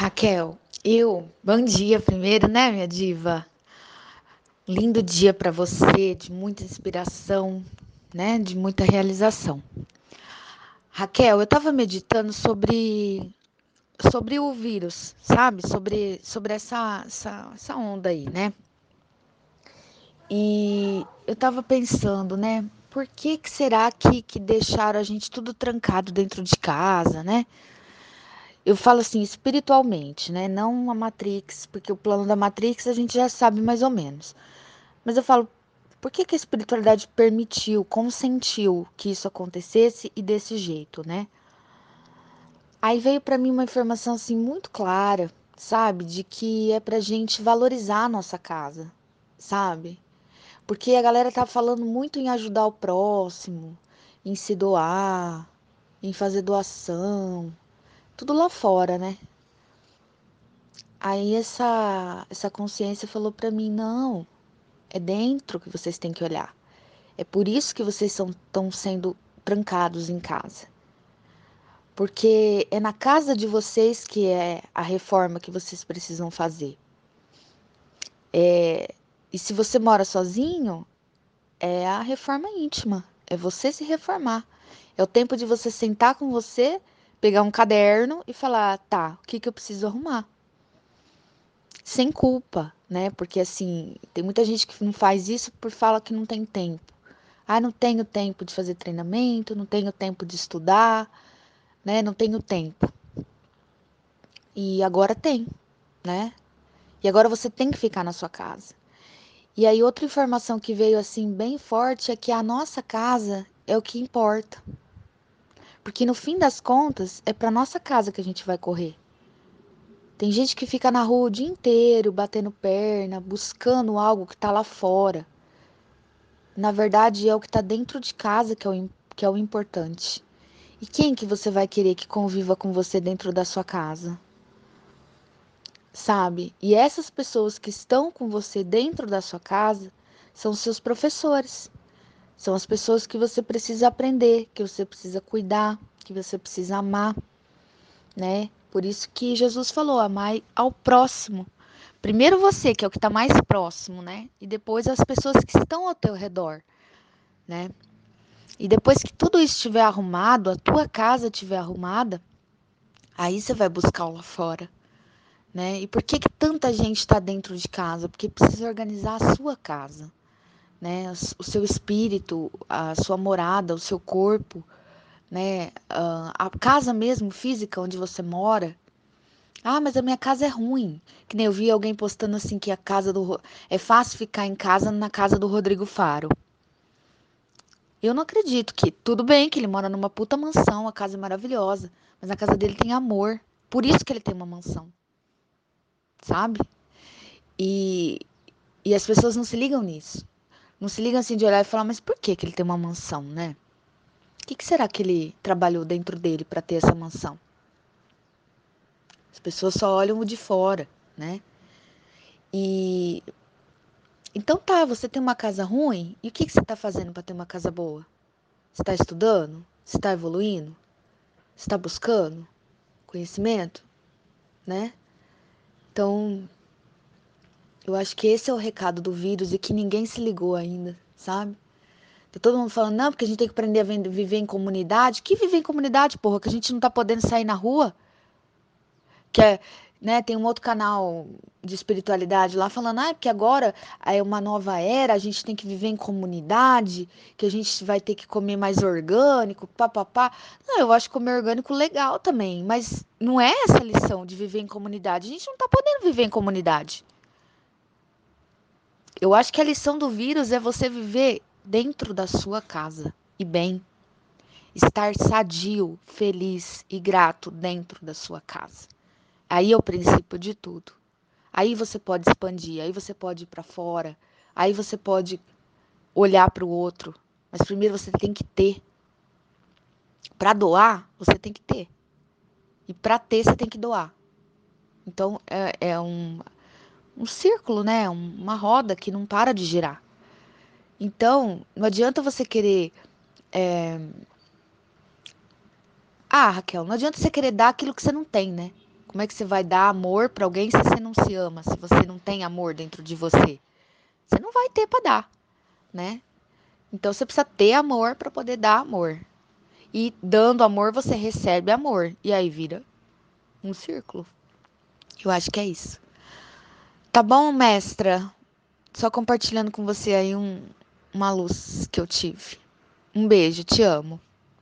Raquel, eu, bom dia primeiro, né, minha diva? Lindo dia para você, de muita inspiração, né, de muita realização. Raquel, eu estava meditando sobre sobre o vírus, sabe? Sobre sobre essa essa, essa onda aí, né? E eu estava pensando, né? Por que, que será que, que deixaram a gente tudo trancado dentro de casa, né? Eu falo assim, espiritualmente, né? Não a Matrix, porque o plano da Matrix a gente já sabe mais ou menos. Mas eu falo, por que, que a espiritualidade permitiu, consentiu que isso acontecesse e desse jeito, né? Aí veio para mim uma informação assim muito clara, sabe? De que é pra gente valorizar a nossa casa, sabe? Porque a galera tá falando muito em ajudar o próximo, em se doar, em fazer doação, tudo lá fora, né? Aí essa essa consciência falou para mim, não, é dentro que vocês têm que olhar. É por isso que vocês estão sendo trancados em casa. Porque é na casa de vocês que é a reforma que vocês precisam fazer. É, e se você mora sozinho, é a reforma íntima. É você se reformar. É o tempo de você sentar com você pegar um caderno e falar, tá, o que, que eu preciso arrumar? Sem culpa, né? Porque assim, tem muita gente que não faz isso por fala que não tem tempo. Ah, não tenho tempo de fazer treinamento, não tenho tempo de estudar, né? Não tenho tempo. E agora tem, né? E agora você tem que ficar na sua casa. E aí outra informação que veio assim bem forte é que a nossa casa é o que importa. Porque no fim das contas, é para nossa casa que a gente vai correr. Tem gente que fica na rua o dia inteiro, batendo perna, buscando algo que está lá fora. Na verdade, é o que está dentro de casa que é, o, que é o importante. E quem que você vai querer que conviva com você dentro da sua casa? Sabe? E essas pessoas que estão com você dentro da sua casa são seus professores. São as pessoas que você precisa aprender, que você precisa cuidar, que você precisa amar, né? Por isso que Jesus falou: amai ao próximo. Primeiro você, que é o que está mais próximo, né? E depois as pessoas que estão ao teu redor, né? E depois que tudo isso estiver arrumado, a tua casa estiver arrumada, aí você vai buscar lá fora, né? E por que que tanta gente está dentro de casa? Porque precisa organizar a sua casa né? O seu espírito, a sua morada, o seu corpo, né? A casa mesmo física onde você mora. Ah, mas a minha casa é ruim. Que nem eu vi alguém postando assim que a casa do é fácil ficar em casa na casa do Rodrigo Faro. Eu não acredito que tudo bem que ele mora numa puta mansão, a casa é maravilhosa, mas na casa dele tem amor. Por isso que ele tem uma mansão. Sabe? E, e as pessoas não se ligam nisso. Não se liga assim de olhar e falar, mas por que, que ele tem uma mansão, né? O que, que será que ele trabalhou dentro dele para ter essa mansão? As pessoas só olham o de fora, né? E então tá, você tem uma casa ruim, e o que, que você está fazendo para ter uma casa boa? Você está estudando? Você está evoluindo? Você está buscando conhecimento? Né? Então, eu acho que esse é o recado do vírus e que ninguém se ligou ainda, sabe? Tá todo mundo falando, não, porque a gente tem que aprender a viver em comunidade. Que viver em comunidade, porra? Que a gente não tá podendo sair na rua? Que é, né, tem um outro canal de espiritualidade lá falando, ah, que agora é uma nova era, a gente tem que viver em comunidade, que a gente vai ter que comer mais orgânico, papapá. Não, eu acho comer orgânico legal também, mas não é essa a lição de viver em comunidade. A gente não tá podendo viver em comunidade. Eu acho que a lição do vírus é você viver dentro da sua casa e bem. Estar sadio, feliz e grato dentro da sua casa. Aí é o princípio de tudo. Aí você pode expandir, aí você pode ir para fora, aí você pode olhar para o outro. Mas primeiro você tem que ter. Para doar, você tem que ter. E para ter, você tem que doar. Então é, é um um círculo, né? Uma roda que não para de girar. Então, não adianta você querer. É... Ah, Raquel, não adianta você querer dar aquilo que você não tem, né? Como é que você vai dar amor para alguém se você não se ama, se você não tem amor dentro de você? Você não vai ter para dar, né? Então você precisa ter amor para poder dar amor. E dando amor, você recebe amor. E aí vira um círculo. Eu acho que é isso. Tá bom, mestra? Só compartilhando com você aí um, uma luz que eu tive. Um beijo, te amo.